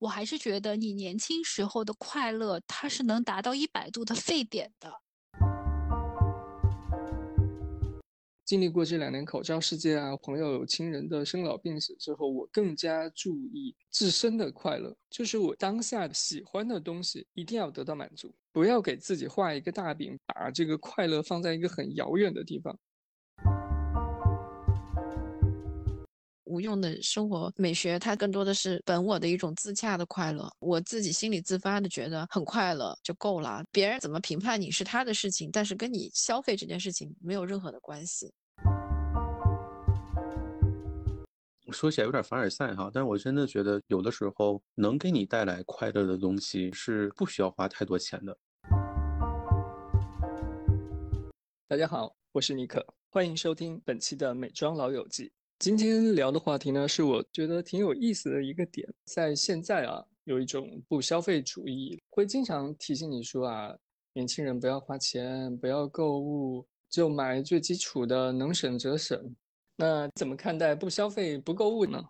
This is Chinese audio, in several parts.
我还是觉得你年轻时候的快乐，它是能达到一百度的沸点的。经历过这两年口罩事件啊，朋友、亲人的生老病死之后，我更加注意自身的快乐，就是我当下喜欢的东西一定要得到满足，不要给自己画一个大饼，把这个快乐放在一个很遥远的地方。无用的生活美学，它更多的是本我的一种自洽的快乐，我自己心里自发的觉得很快乐就够了。别人怎么评判你是他的事情，但是跟你消费这件事情没有任何的关系。说起来有点凡尔赛哈，但是我真的觉得有的时候能给你带来快乐的东西是不需要花太多钱的。大家好，我是尼克，欢迎收听本期的美妆老友记。今天聊的话题呢，是我觉得挺有意思的一个点，在现在啊，有一种不消费主义，会经常提醒你说啊，年轻人不要花钱，不要购物，就买最基础的，能省则省。那怎么看待不消费、不购物呢？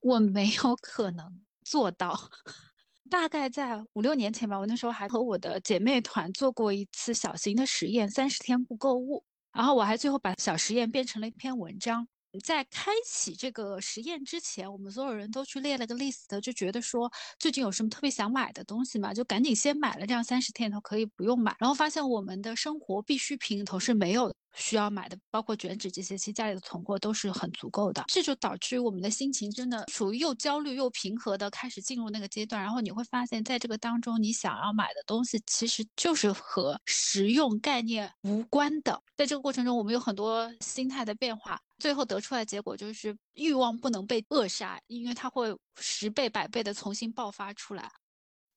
我没有可能做到。大概在五六年前吧，我那时候还和我的姐妹团做过一次小型的实验，三十天不购物。然后我还最后把小实验变成了一篇文章。在开启这个实验之前，我们所有人都去列了个 list，就觉得说最近有什么特别想买的东西嘛，就赶紧先买了，这样三十天头可以不用买。然后发现我们的生活必需品里头是没有需要买的，包括卷纸这些，其实家里的存货都是很足够的。这就导致我们的心情真的处于又焦虑又平和的开始进入那个阶段。然后你会发现在这个当中，你想要买的东西其实就是和实用概念无关的。在这个过程中，我们有很多心态的变化。最后得出来结果就是欲望不能被扼杀，因为它会十倍百倍的重新爆发出来。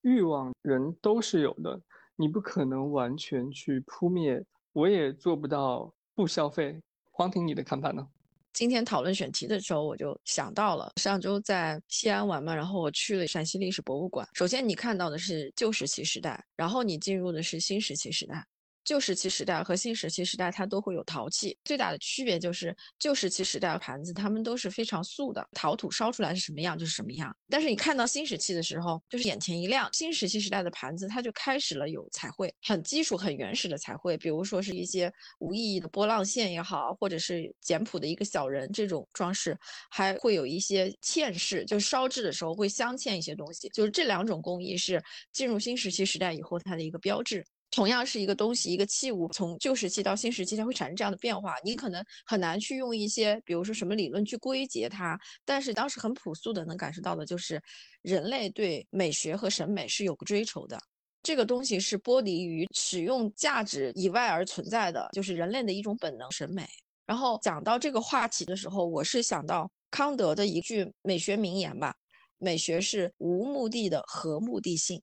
欲望人都是有的，你不可能完全去扑灭，我也做不到不消费。黄婷，你的看法呢？今天讨论选题的时候，我就想到了上周在西安玩嘛，然后我去了陕西历史博物馆。首先你看到的是旧石器时代，然后你进入的是新石器时代。旧石器时代和新石器时代，它都会有陶器，最大的区别就是旧石器时代的盘子，它们都是非常素的，陶土烧出来是什么样就是什么样。但是你看到新石器的时候，就是眼前一亮，新石器时代的盘子它就开始了有彩绘，很基础、很原始的彩绘，比如说是一些无意义的波浪线也好，或者是简朴的一个小人这种装饰，还会有一些嵌饰，就是烧制的时候会镶嵌一些东西，就是这两种工艺是进入新石器时代以后它的一个标志。同样是一个东西，一个器物，从旧时期到新时期，它会产生这样的变化。你可能很难去用一些，比如说什么理论去归结它，但是当时很朴素的能感受到的就是，人类对美学和审美是有个追求的。这个东西是剥离于使用价值以外而存在的，就是人类的一种本能审美。然后讲到这个话题的时候，我是想到康德的一句美学名言吧：美学是无目的的和目的性。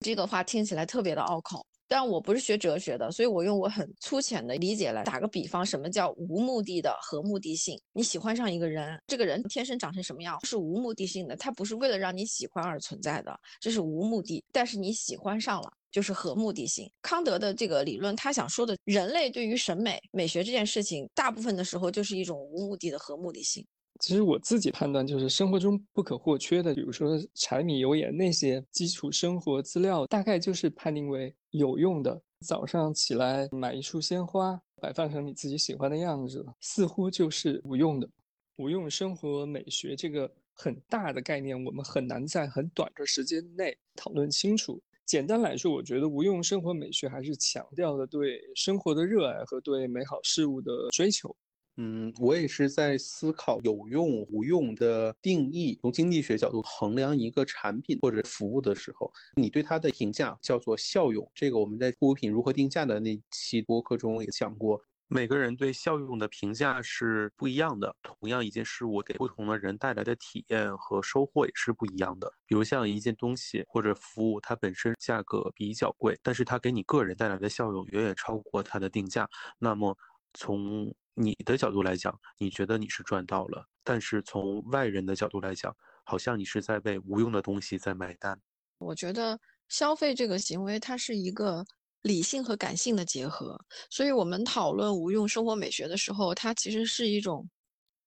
这个话听起来特别的拗口。但我不是学哲学的，所以我用我很粗浅的理解来打个比方，什么叫无目的的和目的性？你喜欢上一个人，这个人天生长成什么样是无目的性的，他不是为了让你喜欢而存在的，这是无目的。但是你喜欢上了，就是和目的性。康德的这个理论，他想说的，人类对于审美、美学这件事情，大部分的时候就是一种无目的的和目的性。其实我自己判断，就是生活中不可或缺的，比如说柴米油盐那些基础生活资料，大概就是判定为有用的。早上起来买一束鲜花，摆放成你自己喜欢的样子，似乎就是无用的。无用生活美学这个很大的概念，我们很难在很短的时间内讨论清楚。简单来说，我觉得无用生活美学还是强调的对生活的热爱和对美好事物的追求。嗯，我也是在思考有用无用的定义。从经济学角度衡量一个产品或者服务的时候，你对它的评价叫做效用。这个我们在护肤品如何定价的那期播客中也讲过，每个人对效用的评价是不一样的。同样一件事物给不同的人带来的体验和收获也是不一样的。比如像一件东西或者服务，它本身价格比较贵，但是它给你个人带来的效用远远超过它的定价。那么从你的角度来讲，你觉得你是赚到了，但是从外人的角度来讲，好像你是在为无用的东西在买单。我觉得消费这个行为，它是一个理性和感性的结合，所以我们讨论无用生活美学的时候，它其实是一种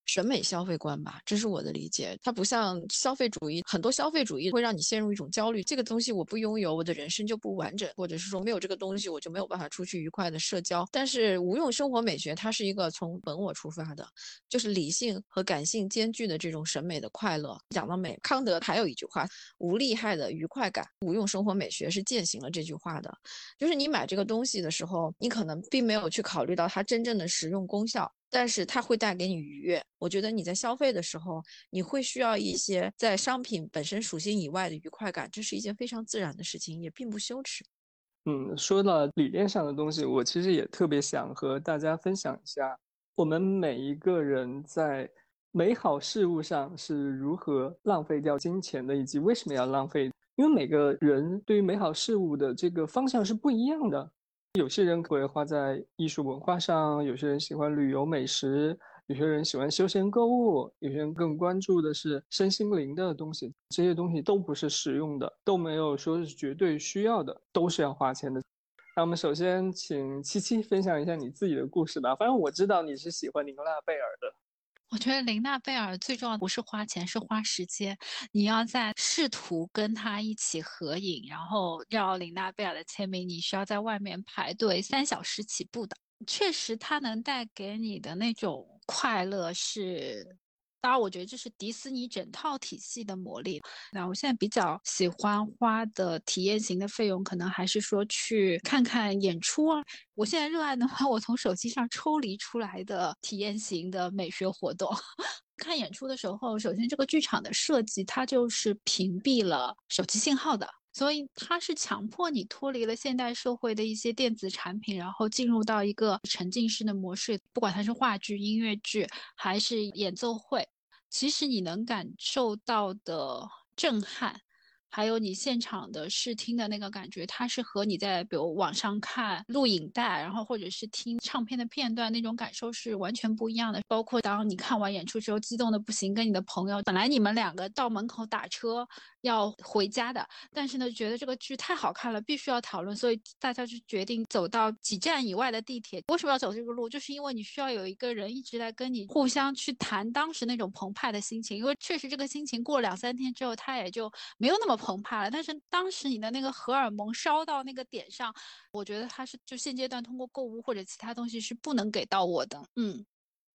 审美消费观吧，这是我的理解。它不像消费主义，很多消费主义会让你陷入一种焦虑，这个东西我不拥有，我的人生就不完整，或者是说没有这个东西，我就没有办法出去愉快的社交。但是无用生活美学，它是一个从本我出发的，就是理性和感性兼具的这种审美的快乐。讲到美，康德还有一句话：无利害的愉快感。无用生活美学是践行了这句话的，就是你买这个东西的时候，你可能并没有去考虑到它真正的实用功效。但是它会带给你愉悦。我觉得你在消费的时候，你会需要一些在商品本身属性以外的愉快感，这是一件非常自然的事情，也并不羞耻。嗯，说到理念上的东西，我其实也特别想和大家分享一下，我们每一个人在美好事物上是如何浪费掉金钱的，以及为什么要浪费。因为每个人对于美好事物的这个方向是不一样的。有些人会花在艺术文化上，有些人喜欢旅游美食，有些人喜欢休闲购物，有些人更关注的是身心灵的东西。这些东西都不是实用的，都没有说是绝对需要的，都是要花钱的。那我们首先请七七分享一下你自己的故事吧。反正我知道你是喜欢宁娜贝尔的。我觉得林娜贝尔最重要的不是花钱，是花时间。你要在试图跟他一起合影，然后要林娜贝尔的签名，你需要在外面排队三小时起步的。确实，他能带给你的那种快乐是。当然，我觉得这是迪士尼整套体系的魔力。那我现在比较喜欢花的体验型的费用，可能还是说去看看演出啊。我现在热爱的话，我从手机上抽离出来的体验型的美学活动。看演出的时候，首先这个剧场的设计，它就是屏蔽了手机信号的。所以它是强迫你脱离了现代社会的一些电子产品，然后进入到一个沉浸式的模式。不管它是话剧、音乐剧还是演奏会，其实你能感受到的震撼。还有你现场的视听的那个感觉，它是和你在比如网上看录影带，然后或者是听唱片的片段那种感受是完全不一样的。包括当你看完演出之后，激动的不行，跟你的朋友，本来你们两个到门口打车要回家的，但是呢，觉得这个剧太好看了，必须要讨论，所以大家就决定走到几站以外的地铁。为什么要走这个路？就是因为你需要有一个人一直在跟你互相去谈当时那种澎湃的心情，因为确实这个心情过了两三天之后，它也就没有那么。澎湃了，但是当时你的那个荷尔蒙烧到那个点上，我觉得它是就现阶段通过购物或者其他东西是不能给到我的。嗯，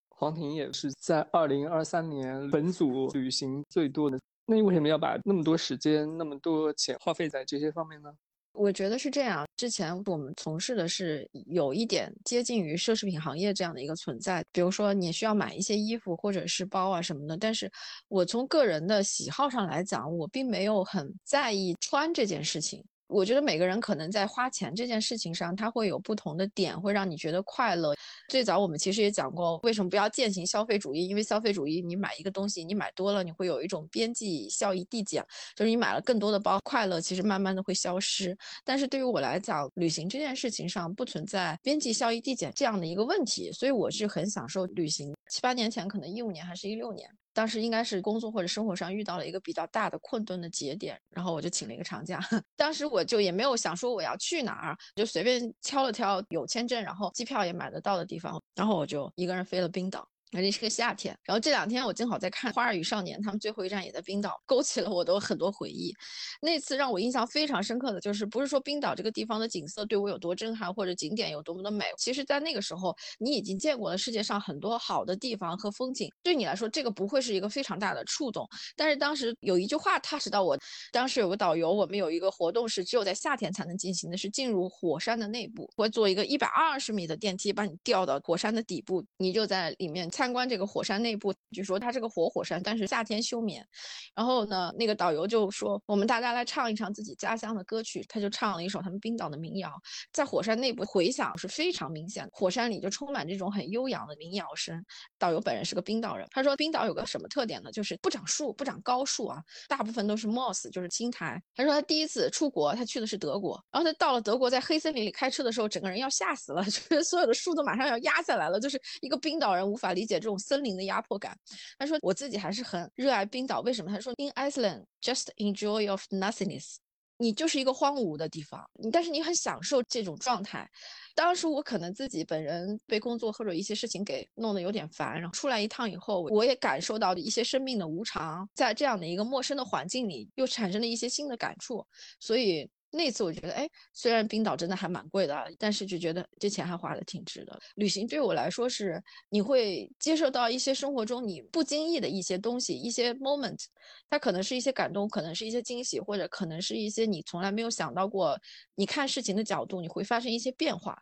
黄婷也是在二零二三年本组旅行最多的，那你为什么要把那么多时间、那么多钱花费在这些方面呢？我觉得是这样。之前我们从事的是有一点接近于奢侈品行业这样的一个存在，比如说你需要买一些衣服或者是包啊什么的。但是我从个人的喜好上来讲，我并没有很在意穿这件事情。我觉得每个人可能在花钱这件事情上，他会有不同的点，会让你觉得快乐。最早我们其实也讲过，为什么不要践行消费主义？因为消费主义，你买一个东西，你买多了，你会有一种边际效益递减，就是你买了更多的包，快乐其实慢慢的会消失。但是对于我来讲，旅行这件事情上不存在边际效益递减这样的一个问题，所以我是很享受旅行。七八年前，可能一五年还是一六年。当时应该是工作或者生活上遇到了一个比较大的困顿的节点，然后我就请了一个长假。当时我就也没有想说我要去哪儿，就随便挑了挑有签证，然后机票也买得到的地方，然后我就一个人飞了冰岛。而且是个夏天，然后这两天我正好在看《花儿与少年》，他们最后一站也在冰岛，勾起了我的很多回忆。那次让我印象非常深刻的就是，不是说冰岛这个地方的景色对我有多震撼，或者景点有多么的美。其实，在那个时候，你已经见过了世界上很多好的地方和风景，对你来说，这个不会是一个非常大的触动。但是当时有一句话踏实到我，当时有个导游，我们有一个活动是只有在夏天才能进行的，是进入火山的内部，会坐一个一百二十米的电梯把你吊到火山的底部，你就在里面。参观这个火山内部，据说它是个活火山，但是夏天休眠。然后呢，那个导游就说：“我们大家来唱一唱自己家乡的歌曲。”他就唱了一首他们冰岛的民谣，在火山内部回响是非常明显的。火山里就充满这种很悠扬的民谣声。导游本人是个冰岛人，他说冰岛有个什么特点呢？就是不长树，不长高树啊，大部分都是 moss，就是青苔。他说他第一次出国，他去的是德国，然后他到了德国，在黑森林里开车的时候，整个人要吓死了，就是所有的树都马上要压下来了，就是一个冰岛人无法理解。这种森林的压迫感，他说我自己还是很热爱冰岛。为什么？他说 In Iceland, just enjoy of nothingness，你就是一个荒芜的地方，但是你很享受这种状态。当时我可能自己本人被工作或者一些事情给弄得有点烦，然后出来一趟以后，我也感受到了一些生命的无常，在这样的一个陌生的环境里，又产生了一些新的感触，所以。那次我觉得，哎，虽然冰岛真的还蛮贵的，但是就觉得这钱还花的挺值的。旅行对我来说是，你会接受到一些生活中你不经意的一些东西，一些 moment，它可能是一些感动，可能是一些惊喜，或者可能是一些你从来没有想到过，你看事情的角度你会发生一些变化。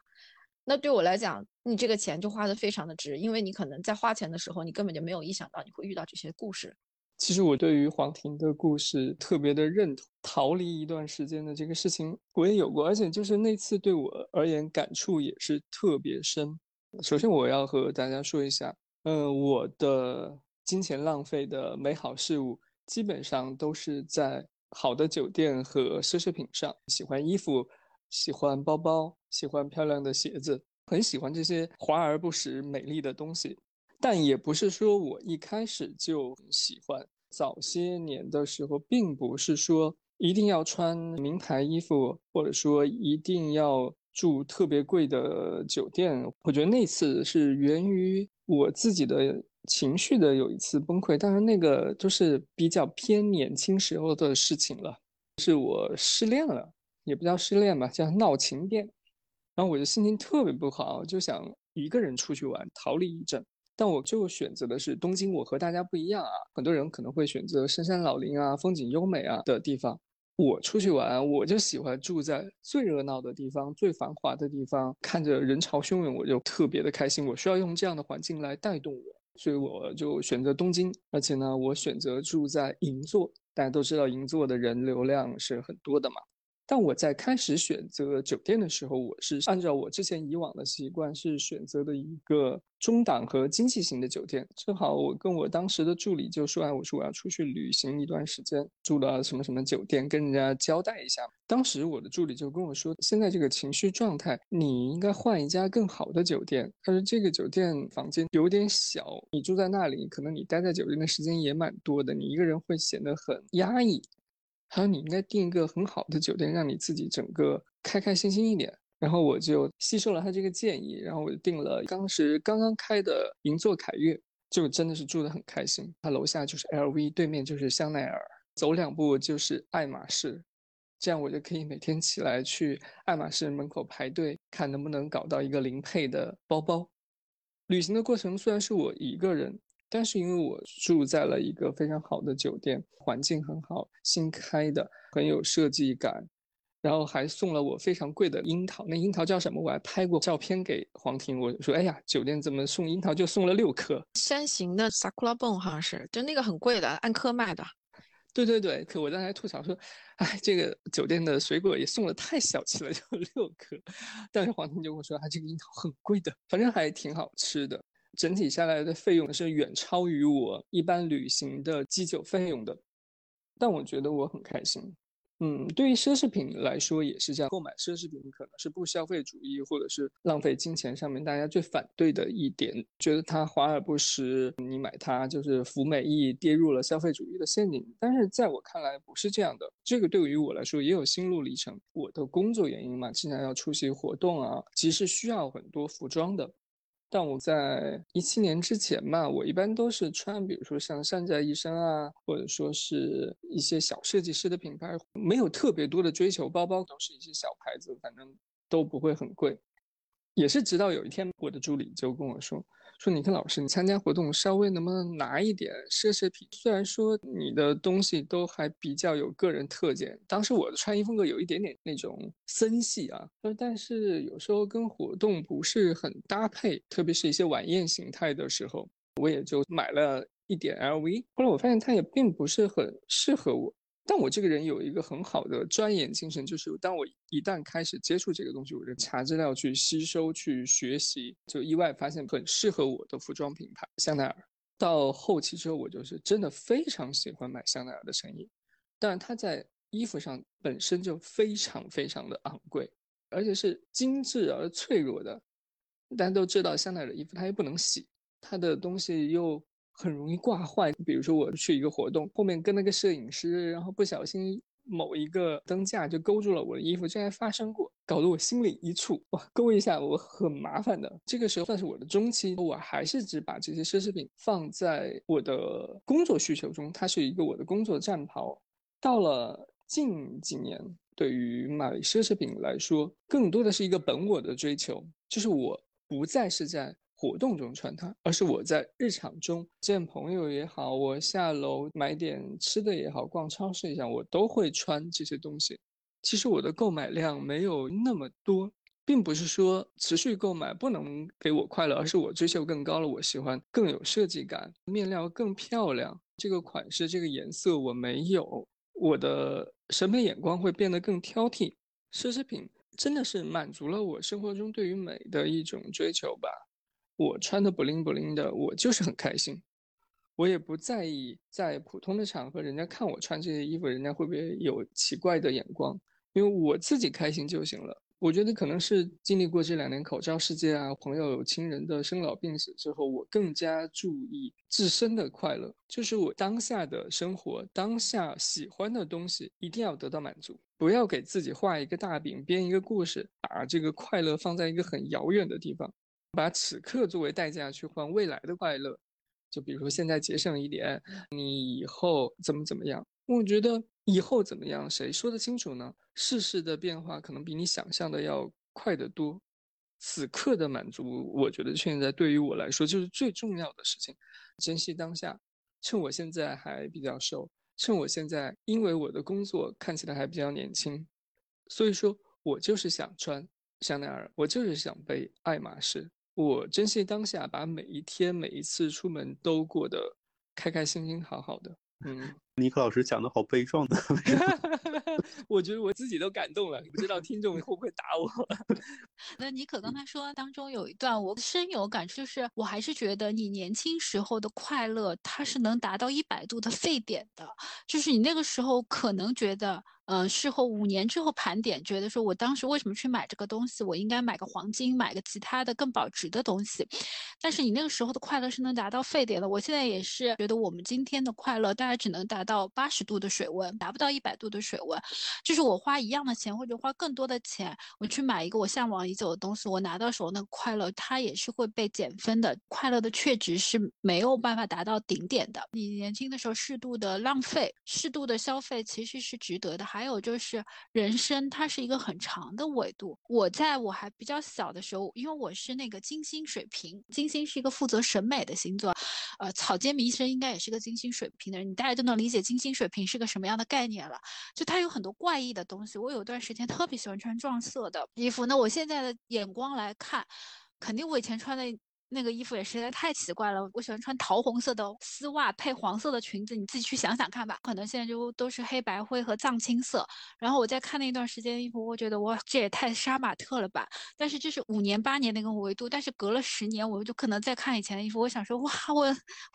那对我来讲，你这个钱就花的非常的值，因为你可能在花钱的时候，你根本就没有意想到你会遇到这些故事。其实我对于黄婷的故事特别的认同，逃离一段时间的这个事情我也有过，而且就是那次对我而言感触也是特别深。首先我要和大家说一下，嗯，我的金钱浪费的美好事物基本上都是在好的酒店和奢侈品上。喜欢衣服，喜欢包包，喜欢漂亮的鞋子，很喜欢这些华而不实、美丽的东西。但也不是说我一开始就喜欢。早些年的时候，并不是说一定要穿名牌衣服，或者说一定要住特别贵的酒店。我觉得那次是源于我自己的情绪的有一次崩溃，当然那个就是比较偏年轻时候的事情了，是我失恋了，也不叫失恋吧，叫闹情变。然后我就心情特别不好，就想一个人出去玩，逃离一阵。但我就选择的是东京，我和大家不一样啊。很多人可能会选择深山老林啊、风景优美啊的地方。我出去玩，我就喜欢住在最热闹的地方、最繁华的地方，看着人潮汹涌，我就特别的开心。我需要用这样的环境来带动我，所以我就选择东京。而且呢，我选择住在银座，大家都知道银座的人流量是很多的嘛。但我在开始选择酒店的时候，我是按照我之前以往的习惯，是选择的一个中档和经济型的酒店。正好我跟我当时的助理就说：“哎，我说我要出去旅行一段时间，住了什么什么酒店，跟人家交代一下。”当时我的助理就跟我说：“现在这个情绪状态，你应该换一家更好的酒店。”他说：“这个酒店房间有点小，你住在那里，可能你待在酒店的时间也蛮多的，你一个人会显得很压抑。”还有，你应该订一个很好的酒店，让你自己整个开开心心一点。然后我就吸收了他这个建议，然后我就订了当时刚刚开的银座凯悦，就真的是住得很开心。它楼下就是 LV，对面就是香奈儿，走两步就是爱马仕，这样我就可以每天起来去爱马仕门口排队，看能不能搞到一个零配的包包。旅行的过程虽然是我一个人。但是因为我住在了一个非常好的酒店，环境很好，新开的，很有设计感，然后还送了我非常贵的樱桃。那樱桃叫什么？我还拍过照片给黄婷。我说：“哎呀，酒店怎么送樱桃就送了六颗？山形的 sakura bon 好像是，就那个很贵的，按颗卖的。”对对对，可我刚才吐槽说：“哎，这个酒店的水果也送的太小气了，就六颗。”但是黄婷就跟我说：“啊，这个樱桃很贵的，反正还挺好吃的。”整体下来的费用是远超于我一般旅行的机酒费用的，但我觉得我很开心。嗯，对于奢侈品来说也是这样，购买奢侈品可能是不消费主义或者是浪费金钱上面大家最反对的一点，觉得它华而不实，你买它就是服美役，跌入了消费主义的陷阱。但是在我看来不是这样的，这个对于我来说也有心路历程。我的工作原因嘛，经常要出席活动啊，其实需要很多服装的。但我在一七年之前嘛，我一般都是穿，比如说像山寨一生啊，或者说是一些小设计师的品牌，没有特别多的追求，包包都是一些小牌子，反正都不会很贵。也是直到有一天，我的助理就跟我说。说你看老师，你参加活动稍微能不能拿一点奢侈品？虽然说你的东西都还比较有个人特点，当时我的穿衣风格有一点点那种森系啊，但是有时候跟活动不是很搭配，特别是一些晚宴形态的时候，我也就买了一点 LV。后来我发现它也并不是很适合我。但我这个人有一个很好的钻研精神，就是当我一旦开始接触这个东西，我就查资料去吸收、去学习，就意外发现很适合我的服装品牌香奈儿。到后期之后，我就是真的非常喜欢买香奈儿的衬衣，但是它在衣服上本身就非常非常的昂贵，而且是精致而脆弱的。大家都知道香奈儿的衣服它又不能洗，它的东西又。很容易挂坏，比如说我去一个活动，后面跟那个摄影师，然后不小心某一个灯架就勾住了我的衣服，这还发生过，搞得我心里一怵。哇，勾一下我很麻烦的。这个时候算是我的中期，我还是只把这些奢侈品放在我的工作需求中，它是一个我的工作战袍。到了近几年，对于买奢侈品来说，更多的是一个本我的追求，就是我不再是在。活动中穿它，而是我在日常中见朋友也好，我下楼买点吃的也好，逛超市一下，我都会穿这些东西。其实我的购买量没有那么多，并不是说持续购买不能给我快乐，而是我追求更高了。我喜欢更有设计感，面料更漂亮，这个款式、这个颜色我没有，我的审美眼光会变得更挑剔。奢侈品真的是满足了我生活中对于美的一种追求吧。我穿的不灵不灵的，我就是很开心，我也不在意在普通的场合，人家看我穿这些衣服，人家会不会有奇怪的眼光？因为我自己开心就行了。我觉得可能是经历过这两年口罩世界啊，朋友亲人的生老病死之后，我更加注意自身的快乐，就是我当下的生活，当下喜欢的东西一定要得到满足，不要给自己画一个大饼，编一个故事，把这个快乐放在一个很遥远的地方。把此刻作为代价去换未来的快乐，就比如说现在节省一点，你以后怎么怎么样？我觉得以后怎么样，谁说得清楚呢？世事的变化可能比你想象的要快得多。此刻的满足，我觉得现在对于我来说就是最重要的事情。珍惜当下，趁我现在还比较瘦，趁我现在因为我的工作看起来还比较年轻，所以说我就是想穿香奈儿，我就是想背爱马仕。我珍惜当下，把每一天、每一次出门都过得开开心心、好好的。嗯，尼克老师讲的好悲壮的 我觉得我自己都感动了，不知道听众会不会打我。那尼克刚才说当中有一段我深有感触，就是我还是觉得你年轻时候的快乐，它是能达到一百度的沸点的，就是你那个时候可能觉得。嗯，事后五年之后盘点，觉得说我当时为什么去买这个东西？我应该买个黄金，买个其他的更保值的东西。但是你那个时候的快乐是能达到沸点的。我现在也是觉得我们今天的快乐大家只能达达到八十度的水温，达不到一百度的水温。就是我花一样的钱或者花更多的钱，我去买一个我向往已久的东西，我拿到手那个快乐，它也是会被减分的。快乐的确值是没有办法达到顶点的。你年轻的时候适度的浪费，适度的消费其实是值得的。还有就是人生，它是一个很长的维度。我在我还比较小的时候，因为我是那个金星水平，金星是一个负责审美的星座，呃，草间弥生应该也是个金星水平的人，你大家就能理解金星水平是个什么样的概念了。就它有很多怪异的东西。我有段时间特别喜欢穿撞色的衣服，那我现在的眼光来看，肯定我以前穿的。那个衣服也实在太奇怪了，我喜欢穿桃红色的丝袜配黄色的裙子，你自己去想想看吧。可能现在就都是黑白灰和藏青色。然后我在看那段时间的衣服，我觉得哇，这也太杀马特了吧。但是这是五年八年那个维度，但是隔了十年，我就可能再看以前的衣服，我想说哇，我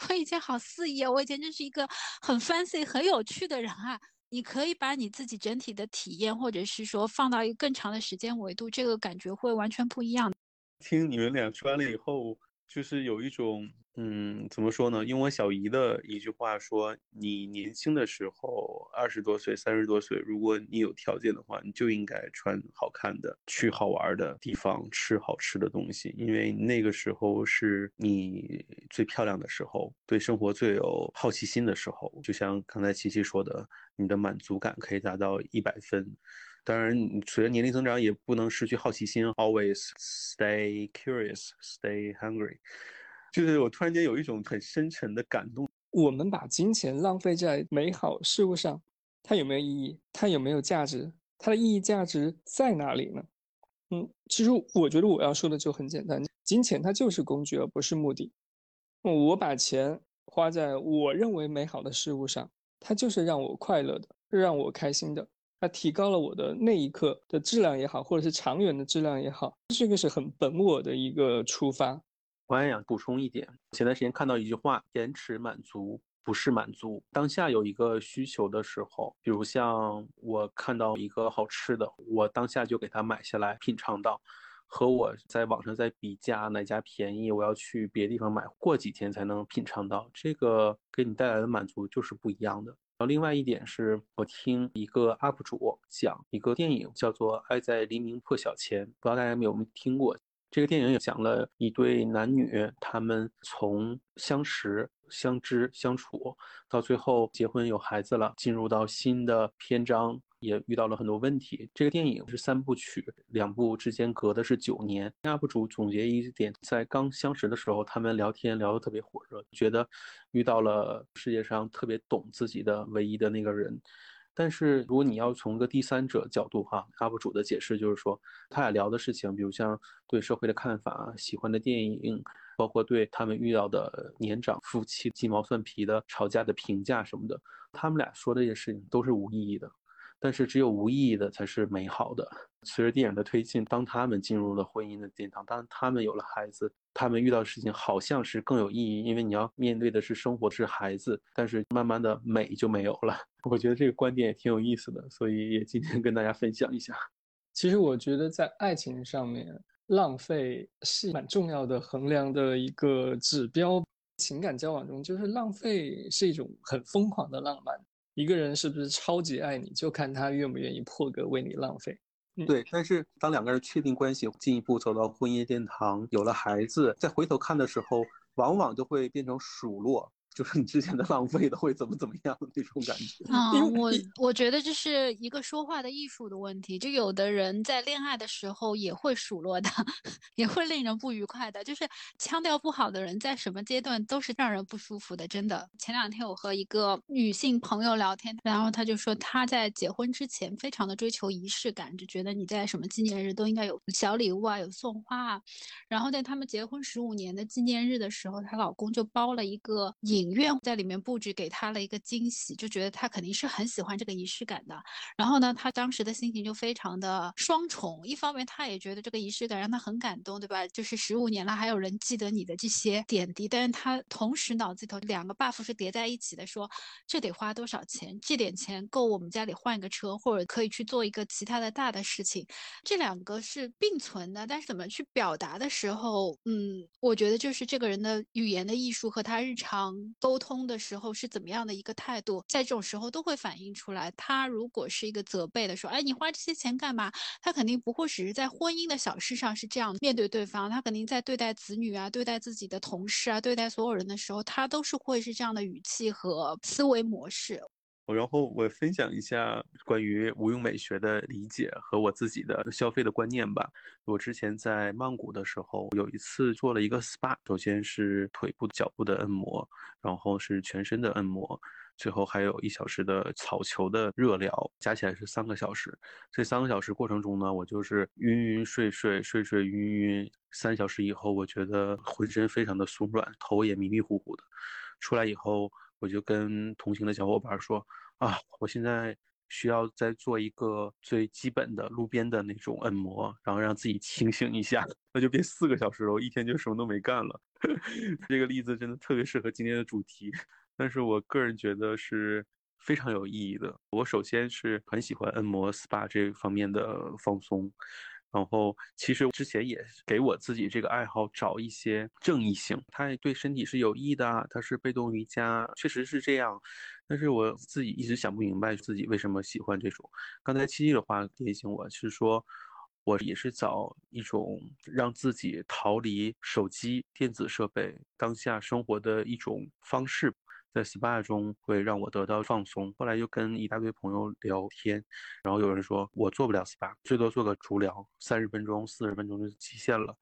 我以前好肆意啊，我以前真是一个很 fancy 很有趣的人啊。你可以把你自己整体的体验，或者是说放到一个更长的时间维度，这个感觉会完全不一样。听你们俩穿了以后。就是有一种，嗯，怎么说呢？用我小姨的一句话说：“你年轻的时候，二十多岁、三十多岁，如果你有条件的话，你就应该穿好看的，去好玩的地方，吃好吃的东西，因为那个时候是你最漂亮的时候，对生活最有好奇心的时候。就像刚才琪琪说的，你的满足感可以达到一百分。”当然，随着年龄增长，也不能失去好奇心。Always stay curious, stay hungry。就是我突然间有一种很深沉的感动。我们把金钱浪费在美好事物上，它有没有意义？它有没有价值？它的意义价值在哪里呢？嗯，其实我觉得我要说的就很简单：金钱它就是工具，而不是目的。我把钱花在我认为美好的事物上，它就是让我快乐的，让我开心的。它提高了我的那一刻的质量也好，或者是长远的质量也好，这个是很本我的一个出发。我还想补充一点，前段时间看到一句话：延迟满足不是满足。当下有一个需求的时候，比如像我看到一个好吃的，我当下就给它买下来品尝到，和我在网上在比价哪家便宜，我要去别地方买，过几天才能品尝到，这个给你带来的满足就是不一样的。然后另外一点是我听一个 UP 主讲一个电影，叫做《爱在黎明破晓前》，不知道大家有没有听过？这个电影也讲了一对男女，他们从相识、相知、相处，到最后结婚有孩子了，进入到新的篇章，也遇到了很多问题。这个电影是三部曲，两部之间隔的是九年。UP 主总结一点，在刚相识的时候，他们聊天聊得特别火热，觉得遇到了世界上特别懂自己的唯一的那个人。但是如果你要从个第三者角度哈，UP 主的解释就是说，他俩聊的事情，比如像对社会的看法、喜欢的电影，包括对他们遇到的年长夫妻鸡毛蒜皮的吵架的评价什么的，他们俩说这些事情都是无意义的。但是只有无意义的才是美好的。随着电影的推进，当他们进入了婚姻的殿堂，当他们有了孩子，他们遇到的事情好像是更有意义，因为你要面对的是生活，是孩子。但是慢慢的美就没有了。我觉得这个观点也挺有意思的，所以也今天跟大家分享一下。其实我觉得在爱情上面，浪费是蛮重要的衡量的一个指标。情感交往中，就是浪费是一种很疯狂的浪漫。一个人是不是超级爱你，就看他愿不愿意破格为你浪费。对，但是当两个人确定关系，进一步走到婚姻殿堂，有了孩子，再回头看的时候，往往就会变成数落。就是你之前的浪费的会怎么怎么样那种感觉啊，我我觉得这是一个说话的艺术的问题。就有的人在恋爱的时候也会数落的，也会令人不愉快的。就是腔调不好的人，在什么阶段都是让人不舒服的。真的，前两天我和一个女性朋友聊天，然后她就说她在结婚之前非常的追求仪式感，就觉得你在什么纪念日都应该有小礼物啊，有送花啊。然后在他们结婚十五年的纪念日的时候，她老公就包了一个影。影院在里面布置，给他了一个惊喜，就觉得他肯定是很喜欢这个仪式感的。然后呢，他当时的心情就非常的双重，一方面他也觉得这个仪式感让他很感动，对吧？就是十五年了，还有人记得你的这些点滴。但是他同时脑子里头两个 buff 是叠在一起的，说这得花多少钱？这点钱够我们家里换一个车，或者可以去做一个其他的大的事情。这两个是并存的，但是怎么去表达的时候，嗯，我觉得就是这个人的语言的艺术和他日常。沟通的时候是怎么样的一个态度，在这种时候都会反映出来。他如果是一个责备的说，哎，你花这些钱干嘛？他肯定不会只是在婚姻的小事上是这样面对对方，他肯定在对待子女啊、对待自己的同事啊、对待所有人的时候，他都是会是这样的语气和思维模式。然后我分享一下关于无用美学的理解和我自己的消费的观念吧。我之前在曼谷的时候，有一次做了一个 SPA，首先是腿部、脚部的按摩，然后是全身的按摩，最后还有一小时的草球的热疗，加起来是三个小时。这三个小时过程中呢，我就是晕晕睡睡，睡睡晕晕。三小时以后，我觉得浑身非常的松软，头也迷迷糊糊的。出来以后。我就跟同行的小伙伴说啊，我现在需要再做一个最基本的路边的那种按摩，然后让自己清醒一下。那就别四个小时了，我一天就什么都没干了。这个例子真的特别适合今天的主题，但是我个人觉得是非常有意义的。我首先是很喜欢按摩 SPA 这方面的放松。然后，其实之前也给我自己这个爱好找一些正义性，它也对身体是有益的，它是被动瑜伽，确实是这样。但是我自己一直想不明白自己为什么喜欢这种。刚才七七的话提醒我是说，我也是找一种让自己逃离手机、电子设备、当下生活的一种方式。在 SPA 中会让我得到放松。后来又跟一大堆朋友聊天，然后有人说我做不了 SPA，最多做个足疗，三十分钟、四十分钟就极限了。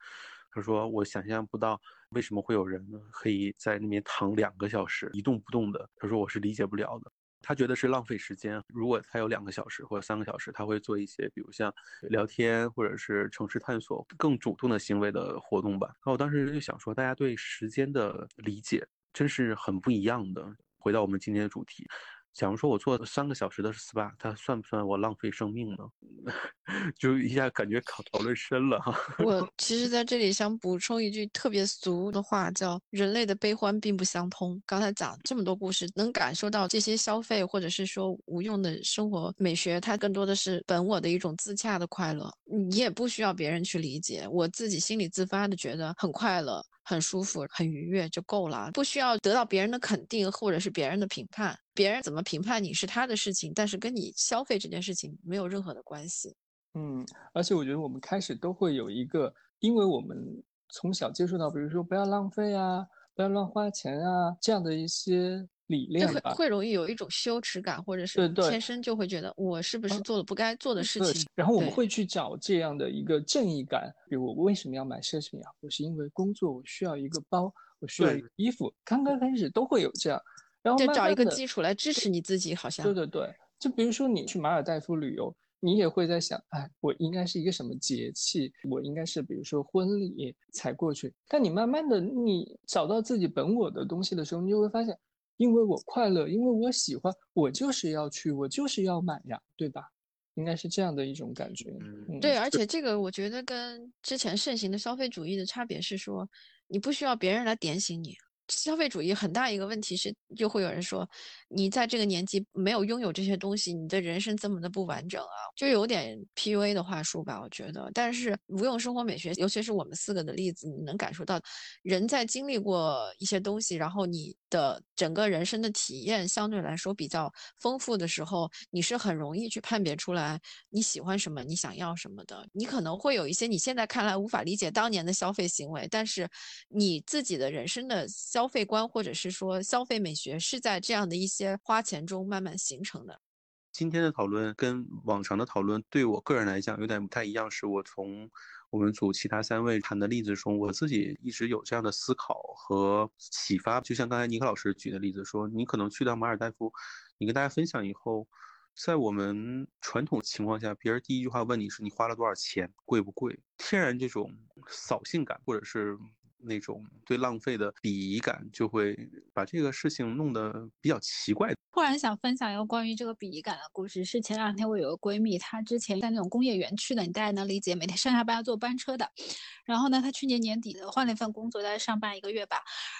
他说我想象不到为什么会有人可以在那边躺两个小时一动不动的。他说我是理解不了的。他觉得是浪费时间。如果他有两个小时或者三个小时，他会做一些比如像聊天或者是城市探索更主动的行为的活动吧。然后我当时就想说，大家对时间的理解。真是很不一样的。回到我们今天的主题，假如说我做三个小时的 SPA，它算不算我浪费生命呢？就一下感觉讨讨论深了哈。我其实在这里想补充一句特别俗的话，叫“人类的悲欢并不相通”。刚才讲这么多故事，能感受到这些消费或者是说无用的生活美学，它更多的是本我的一种自洽的快乐。你也不需要别人去理解，我自己心里自发的觉得很快乐。很舒服、很愉悦就够了，不需要得到别人的肯定或者是别人的评判。别人怎么评判你是他的事情，但是跟你消费这件事情没有任何的关系。嗯，而且我觉得我们开始都会有一个，因为我们从小接触到，比如说不要浪费啊，不要乱花钱啊，这样的一些理念吧，会容易有一种羞耻感，或者是天生就会觉得我是不是做了不该做的事情。然后我们会去找这样的一个正义感，比如我为什么要买奢侈品啊？我是因为工作，我需要一个包，我需要一个衣服。刚刚开始都会有这样，然后就找一个基础来支持你自己，好像。对对对，就比如说你去马尔代夫旅游。你也会在想，哎，我应该是一个什么节气？我应该是比如说婚礼才过去。但你慢慢的，你找到自己本我的东西的时候，你就会发现，因为我快乐，因为我喜欢，我就是要去，我就是要买呀，对吧？应该是这样的一种感觉。嗯，对，而且这个我觉得跟之前盛行的消费主义的差别是说，你不需要别人来点醒你。消费主义很大一个问题是，就会有人说，你在这个年纪没有拥有这些东西，你的人生这么的不完整啊，就有点 PUA 的话术吧，我觉得。但是无用生活美学，尤其是我们四个的例子，你能感受到，人在经历过一些东西，然后你的整个人生的体验相对来说比较丰富的时候，你是很容易去判别出来你喜欢什么，你想要什么的。你可能会有一些你现在看来无法理解当年的消费行为，但是你自己的人生的。消费观或者是说消费美学是在这样的一些花钱中慢慢形成的。今天的讨论跟往常的讨论对我个人来讲有点不太一样，是我从我们组其他三位谈的例子中，我自己一直有这样的思考和启发。就像刚才尼克老师举的例子说，你可能去到马尔代夫，你跟大家分享以后，在我们传统情况下，别人第一句话问你是你花了多少钱，贵不贵？天然这种扫兴感或者是。那种对浪费的鄙夷感，就会把这个事情弄得比较奇怪。突然想分享一个关于这个鄙夷感的故事，是前两天我有个闺蜜，她之前在那种工业园区的，你大概能理解，每天上下班要坐班车的。然后呢，她去年年底的换了一份工作，在上班一个月吧。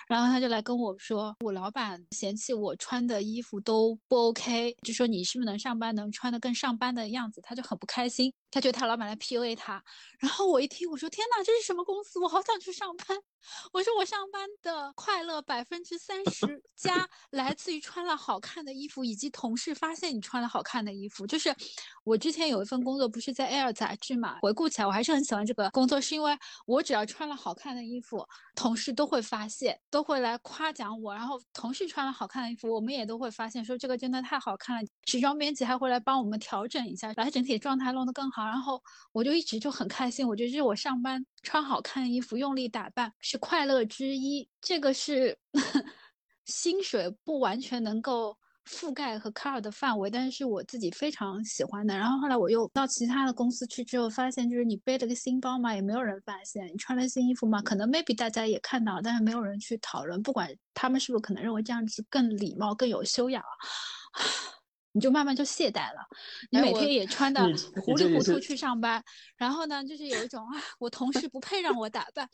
然后她就来跟我说，我老板嫌弃我穿的衣服都不 OK，就说你是不是能上班，能穿的更上班的样子，她就很不开心。她觉得她老板来 PUA 她。然后我一听，我说天哪，这是什么公司？我好想去上班。我说我上班的快乐百分之三十 加来自于穿了好看。的衣服以及同事发现你穿了好看的衣服，就是我之前有一份工作，不是在 Air 杂志嘛？回顾起来，我还是很喜欢这个工作，是因为我只要穿了好看的衣服，同事都会发现，都会来夸奖我。然后同事穿了好看的衣服，我们也都会发现，说这个真的太好看了。时装编辑还会来帮我们调整一下，把整体状态弄得更好。然后我就一直就很开心，我觉得这是我上班穿好看的衣服，用力打扮是快乐之一。这个是 薪水不完全能够。覆盖和 cover 的范围，但是我自己非常喜欢的。然后后来我又到其他的公司去之后，发现就是你背了个新包嘛，也没有人发现；你穿了新衣服嘛，可能 maybe 大家也看到，但是没有人去讨论。不管他们是不是可能认为这样子更礼貌、更有修养，你就慢慢就懈怠了。你每天也穿的糊里糊涂去上班，然后呢，就是有一种啊，我同事不配让我打扮。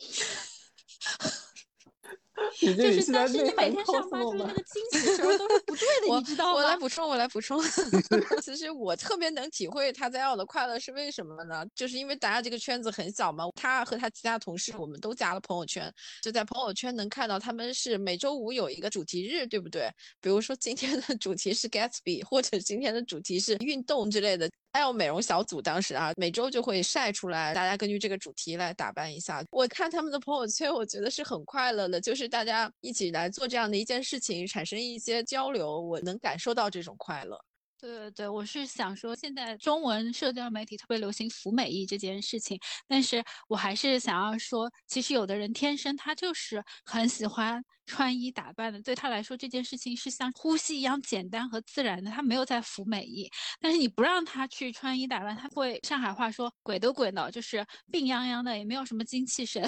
就是，但是你每天上班就是那个惊喜什么都是不对的，你知道吗？我来补充，我来补充。其实我特别能体会他在要的快乐是为什么呢？就是因为大家这个圈子很小嘛。他和他其他同事，我们都加了朋友圈，就在朋友圈能看到他们是每周五有一个主题日，对不对？比如说今天的主题是 Gatsby，或者今天的主题是运动之类的。还有美容小组，当时啊，每周就会晒出来，大家根据这个主题来打扮一下。我看他们的朋友圈，我觉得是很快乐的，就是大家一起来做这样的一件事情，产生一些交流，我能感受到这种快乐。对对对，我是想说，现在中文社交媒体特别流行“服美役”这件事情，但是我还是想要说，其实有的人天生他就是很喜欢穿衣打扮的，对他来说这件事情是像呼吸一样简单和自然的，他没有在服美役。但是你不让他去穿衣打扮，他会上海话说“鬼都鬼呢”，就是病殃殃的，也没有什么精气神。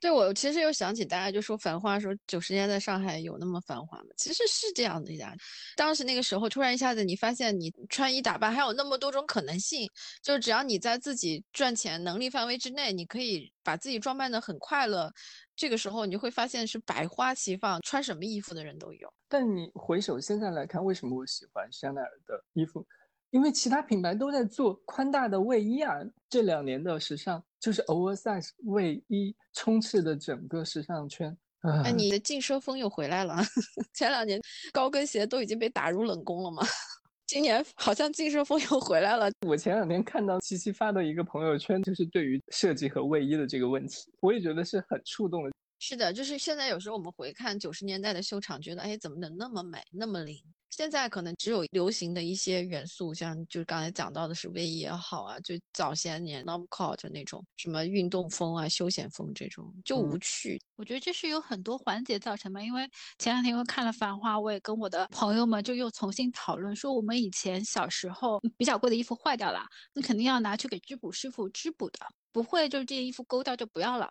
对我其实又想起大家就说繁华，说九十年代上海有那么繁华吗？其实是这样的呀。当时那个时候，突然一下子你发现你穿衣打扮还有那么多种可能性，就是只要你在自己赚钱能力范围之内，你可以把自己装扮得很快乐。这个时候你会发现是百花齐放，穿什么衣服的人都有。但你回首现在来看，为什么我喜欢香奈儿的衣服？因为其他品牌都在做宽大的卫衣啊。这两年的时尚就是 oversize 卫衣充斥的整个时尚圈。哎，你的劲奢风又回来了。前两年高跟鞋都已经被打入冷宫了吗？今年好像劲奢风又回来了。我前两天看到七七发的一个朋友圈，就是对于设计和卫衣的这个问题，我也觉得是很触动的。是的，就是现在有时候我们回看九十年代的秀场，觉得哎，怎么能那么美，那么灵？现在可能只有流行的一些元素，像就是刚才讲到的是卫衣也好啊，就早些年 n o m c o t 那种什么运动风啊、休闲风这种就无趣。我觉得这是有很多环节造成的，因为前两天我看了《繁花》，我也跟我的朋友们就又重新讨论说，我们以前小时候比较贵的衣服坏掉了，那肯定要拿去给织补师傅织补的，不会就是这件衣服勾掉就不要了，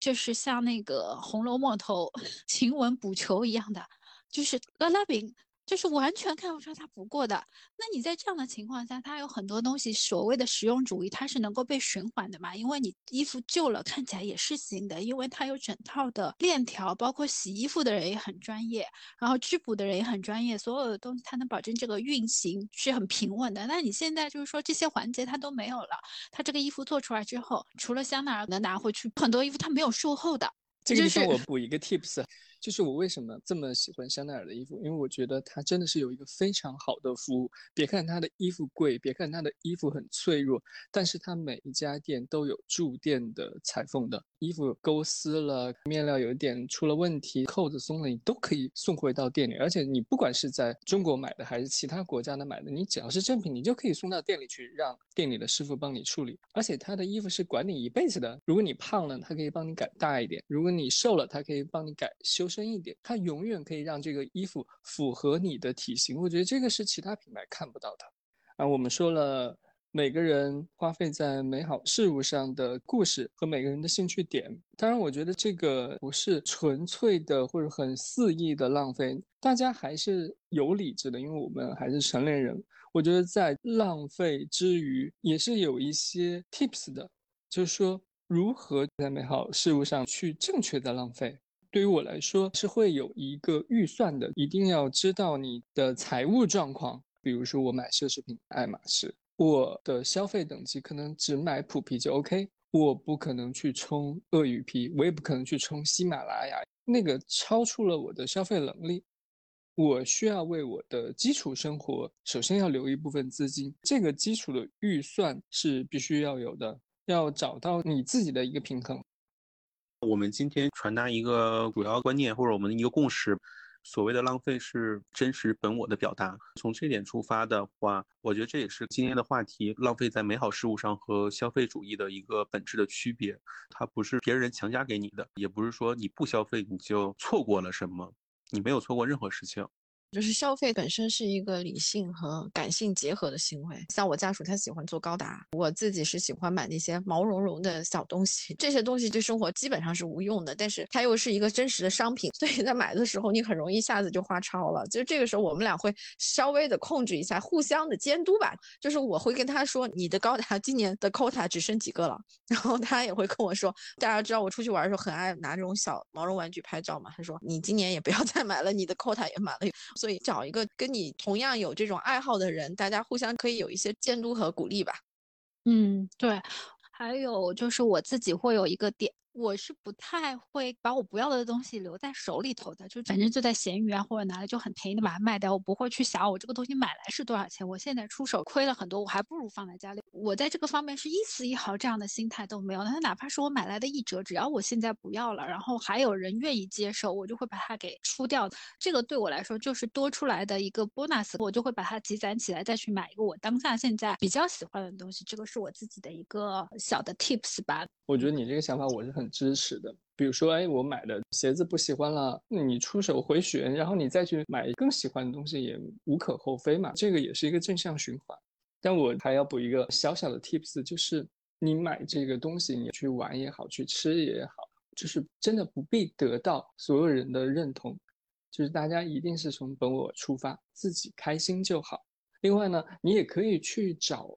就是像那个《红楼梦》头 晴雯补球一样的，就是拉拉饼。就是完全看不出它不过的。那你在这样的情况下，它有很多东西，所谓的实用主义，它是能够被循环的嘛？因为你衣服旧了，看起来也是新的，因为它有整套的链条，包括洗衣服的人也很专业，然后织补的人也很专业，所有的东西它能保证这个运行是很平稳的。那你现在就是说这些环节它都没有了，它这个衣服做出来之后，除了香奈儿能拿回去，很多衣服它没有售后的。这个地方我补一个 tips。就是我为什么这么喜欢香奈儿的衣服，因为我觉得它真的是有一个非常好的服务。别看它的衣服贵，别看它的衣服很脆弱，但是它每一家店都有驻店的裁缝的。衣服钩丝了，面料有一点出了问题，扣子松了，你都可以送回到店里。而且你不管是在中国买的还是其他国家的买的，你只要是正品，你就可以送到店里去，让店里的师傅帮你处理。而且他的衣服是管你一辈子的。如果你胖了，他可以帮你改大一点；如果你瘦了，他可以帮你改修。深一点，它永远可以让这个衣服符合你的体型。我觉得这个是其他品牌看不到的。啊，我们说了每个人花费在美好事物上的故事和每个人的兴趣点。当然，我觉得这个不是纯粹的或者很肆意的浪费，大家还是有理智的，因为我们还是成年人。我觉得在浪费之余，也是有一些 tips 的，就是说如何在美好事物上去正确的浪费。对于我来说是会有一个预算的，一定要知道你的财务状况。比如说我买奢侈品，爱马仕，我的消费等级可能只买普皮就 OK，我不可能去冲鳄鱼皮，我也不可能去冲喜马拉雅，那个超出了我的消费能力。我需要为我的基础生活，首先要留一部分资金，这个基础的预算是必须要有的，要找到你自己的一个平衡。我们今天传达一个主要观念，或者我们的一个共识：所谓的浪费是真实本我的表达。从这点出发的话，我觉得这也是今天的话题：浪费在美好事物上和消费主义的一个本质的区别。它不是别人强加给你的，也不是说你不消费你就错过了什么，你没有错过任何事情。就是消费本身是一个理性和感性结合的行为。像我家属他喜欢做高达，我自己是喜欢买那些毛茸茸的小东西。这些东西对生活基本上是无用的，但是它又是一个真实的商品，所以在买的时候你很容易一下子就花超了。就这个时候我们俩会稍微的控制一下，互相的监督吧。就是我会跟他说，你的高达今年的 quota 只剩几个了，然后他也会跟我说，大家知道我出去玩的时候很爱拿这种小毛绒玩具拍照嘛，他说你今年也不要再买了，你的 quota 也满了。所以找一个跟你同样有这种爱好的人，大家互相可以有一些监督和鼓励吧。嗯，对。还有就是我自己会有一个点。我是不太会把我不要的东西留在手里头的，就反正就在闲鱼啊或者哪里就很便宜的把它卖掉，我不会去想我这个东西买来是多少钱，我现在出手亏了很多，我还不如放在家里。我在这个方面是一丝一毫这样的心态都没有。那哪怕是我买来的一折，只要我现在不要了，然后还有人愿意接受，我就会把它给出掉。这个对我来说就是多出来的一个 bonus，我就会把它积攒起来，再去买一个我当下现在比较喜欢的东西。这个是我自己的一个小的 tips 吧。我觉得你这个想法我是很很支持的。比如说，哎，我买的鞋子不喜欢了，那你出手回旋，然后你再去买更喜欢的东西，也无可厚非嘛。这个也是一个正向循环。但我还要补一个小小的 tips，就是你买这个东西，你去玩也好，去吃也好，就是真的不必得到所有人的认同，就是大家一定是从本我出发，自己开心就好。另外呢，你也可以去找。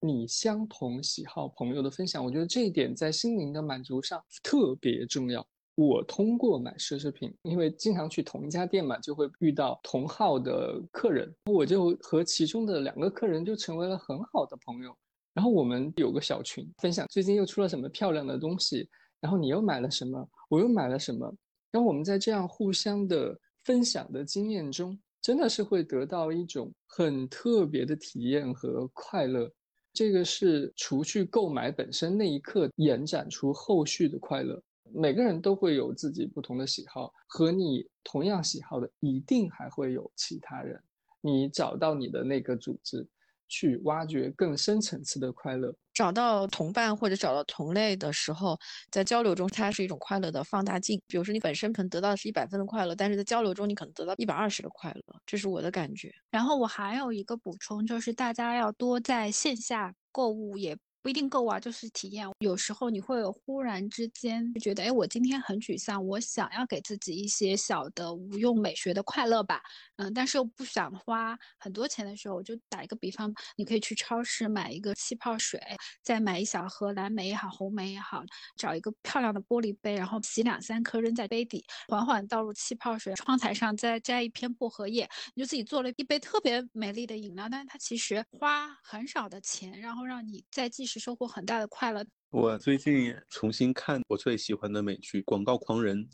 你相同喜好朋友的分享，我觉得这一点在心灵的满足上特别重要。我通过买奢侈品，因为经常去同一家店嘛，就会遇到同号的客人，我就和其中的两个客人就成为了很好的朋友。然后我们有个小群，分享最近又出了什么漂亮的东西，然后你又买了什么，我又买了什么。然后我们在这样互相的分享的经验中，真的是会得到一种很特别的体验和快乐。这个是除去购买本身那一刻延展出后续的快乐。每个人都会有自己不同的喜好，和你同样喜好的一定还会有其他人。你找到你的那个组织，去挖掘更深层次的快乐。找到同伴或者找到同类的时候，在交流中，它是一种快乐的放大镜。比如说，你本身可能得到的是一百分的快乐，但是在交流中，你可能得到一百二十的快乐。这是我的感觉。然后我还有一个补充，就是大家要多在线下购物，也。不一定够啊，就是体验。有时候你会忽然之间觉得，哎，我今天很沮丧，我想要给自己一些小的无用美学的快乐吧，嗯，但是又不想花很多钱的时候，我就打一个比方，你可以去超市买一个气泡水，再买一小盒蓝莓也好，红莓也好，找一个漂亮的玻璃杯，然后洗两三颗扔在杯底，缓缓倒入气泡水，窗台上再摘一片薄荷叶，你就自己做了一杯特别美丽的饮料，但是它其实花很少的钱，然后让你在即时。收获很大的快乐。我最近重新看我最喜欢的美剧《广告狂人》，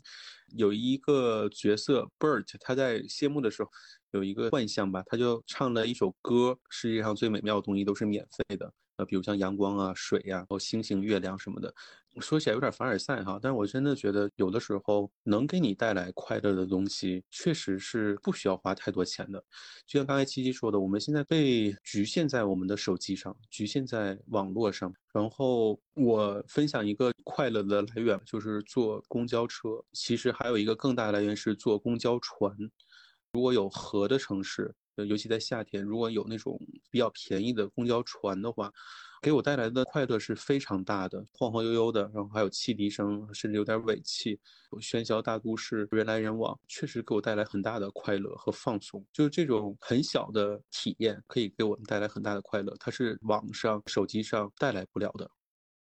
有一个角色 Bert，他在谢幕的时候有一个幻象吧，他就唱了一首歌：世界上最美妙的东西都是免费的。呃，比如像阳光啊、水呀、或星星、月亮什么的，说起来有点凡尔赛哈，但是我真的觉得有的时候能给你带来快乐的东西，确实是不需要花太多钱的。就像刚才七七说的，我们现在被局限在我们的手机上，局限在网络上。然后我分享一个快乐的来源，就是坐公交车。其实还有一个更大的来源是坐公交船。如果有河的城市。呃，尤其在夏天，如果有那种比较便宜的公交船的话，给我带来的快乐是非常大的，晃晃悠悠的，然后还有汽笛声，甚至有点尾气，喧嚣大都市，人来人往，确实给我带来很大的快乐和放松。就是这种很小的体验，可以给我们带来很大的快乐，它是网上、手机上带来不了的。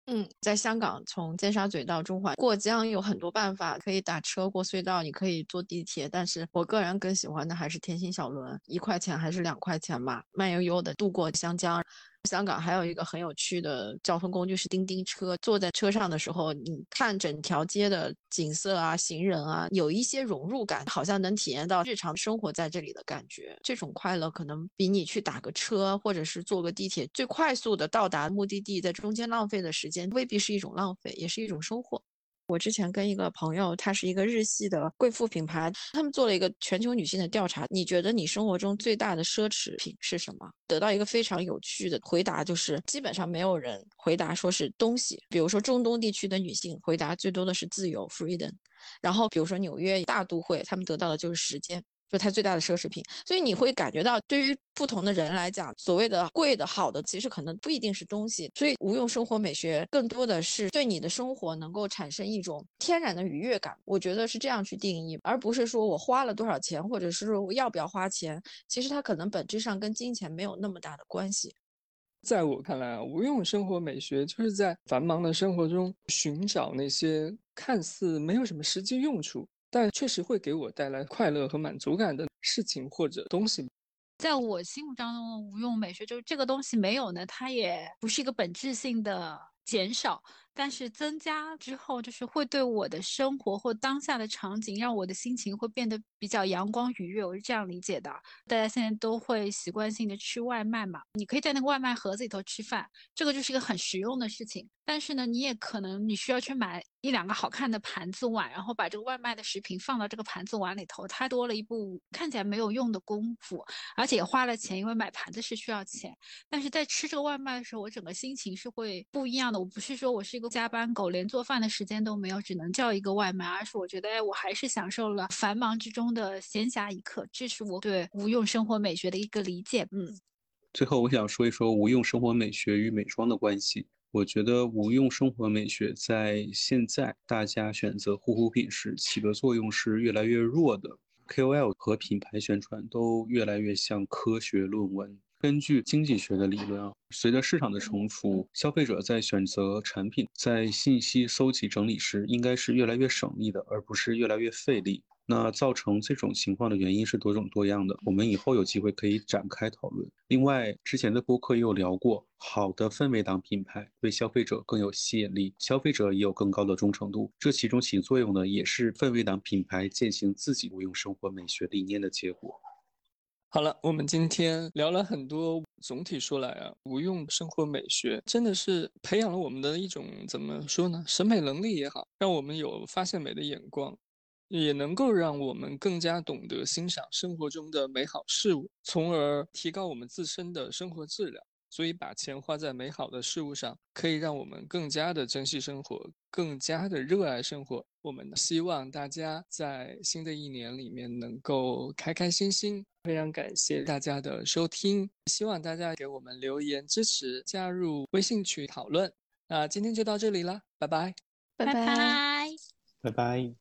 嗯，在香港，从尖沙咀到中环过江有很多办法，可以打车过隧道，你可以坐地铁。但是我个人更喜欢的还是天星小轮，一块钱还是两块钱吧，慢悠悠的渡过湘江。香港还有一个很有趣的交通工具是叮叮车。坐在车上的时候，你看整条街的景色啊、行人啊，有一些融入感，好像能体验到日常生活在这里的感觉。这种快乐可能比你去打个车或者是坐个地铁最快速的到达目的地，在中间浪费的时间未必是一种浪费，也是一种收获。我之前跟一个朋友，他是一个日系的贵妇品牌，他们做了一个全球女性的调查。你觉得你生活中最大的奢侈品是什么？得到一个非常有趣的回答，就是基本上没有人回答说是东西。比如说中东地区的女性回答最多的是自由 （freedom），然后比如说纽约大都会，他们得到的就是时间。就它最大的奢侈品，所以你会感觉到，对于不同的人来讲，所谓的贵的好的，其实可能不一定是东西。所以无用生活美学更多的是对你的生活能够产生一种天然的愉悦感。我觉得是这样去定义，而不是说我花了多少钱，或者是说我要不要花钱。其实它可能本质上跟金钱没有那么大的关系。在我看来啊，无用生活美学就是在繁忙的生活中寻找那些看似没有什么实际用处。但确实会给我带来快乐和满足感的事情或者东西，在我心目当中无用美学就是这个东西没有呢，它也不是一个本质性的减少。但是增加之后，就是会对我的生活或当下的场景，让我的心情会变得比较阳光愉悦。我是这样理解的。大家现在都会习惯性的吃外卖嘛，你可以在那个外卖盒子里头吃饭，这个就是一个很实用的事情。但是呢，你也可能你需要去买一两个好看的盘子碗，然后把这个外卖的食品放到这个盘子碗里头，它多了一步看起来没有用的功夫，而且也花了钱，因为买盘子是需要钱。但是在吃这个外卖的时候，我整个心情是会不一样的。我不是说我是。加班狗连做饭的时间都没有，只能叫一个外卖。而是我觉得，哎，我还是享受了繁忙之中的闲暇一刻。这是我对无用生活美学的一个理解。嗯，最后我想说一说无用生活美学与美妆的关系。我觉得无用生活美学在现在大家选择护肤品时起的作用是越来越弱的。KOL 和品牌宣传都越来越像科学论文。根据经济学的理论啊，随着市场的成熟，消费者在选择产品、在信息搜集整理时，应该是越来越省力的，而不是越来越费力。那造成这种情况的原因是多种多样的，我们以后有机会可以展开讨论。另外，之前的播客也有聊过，好的氛围党品牌对消费者更有吸引力，消费者也有更高的忠诚度。这其中起作用的也是氛围党品牌践行自己无用生活美学理念的结果。好了，我们今天聊了很多，总体说来啊，无用生活美学真的是培养了我们的一种怎么说呢？审美能力也好，让我们有发现美的眼光。也能够让我们更加懂得欣赏生活中的美好事物，从而提高我们自身的生活质量。所以，把钱花在美好的事物上，可以让我们更加的珍惜生活，更加的热爱生活。我们希望大家在新的一年里面能够开开心心。非常感谢大家的收听，希望大家给我们留言支持，加入微信群讨论。那今天就到这里了，拜拜，拜拜，拜拜。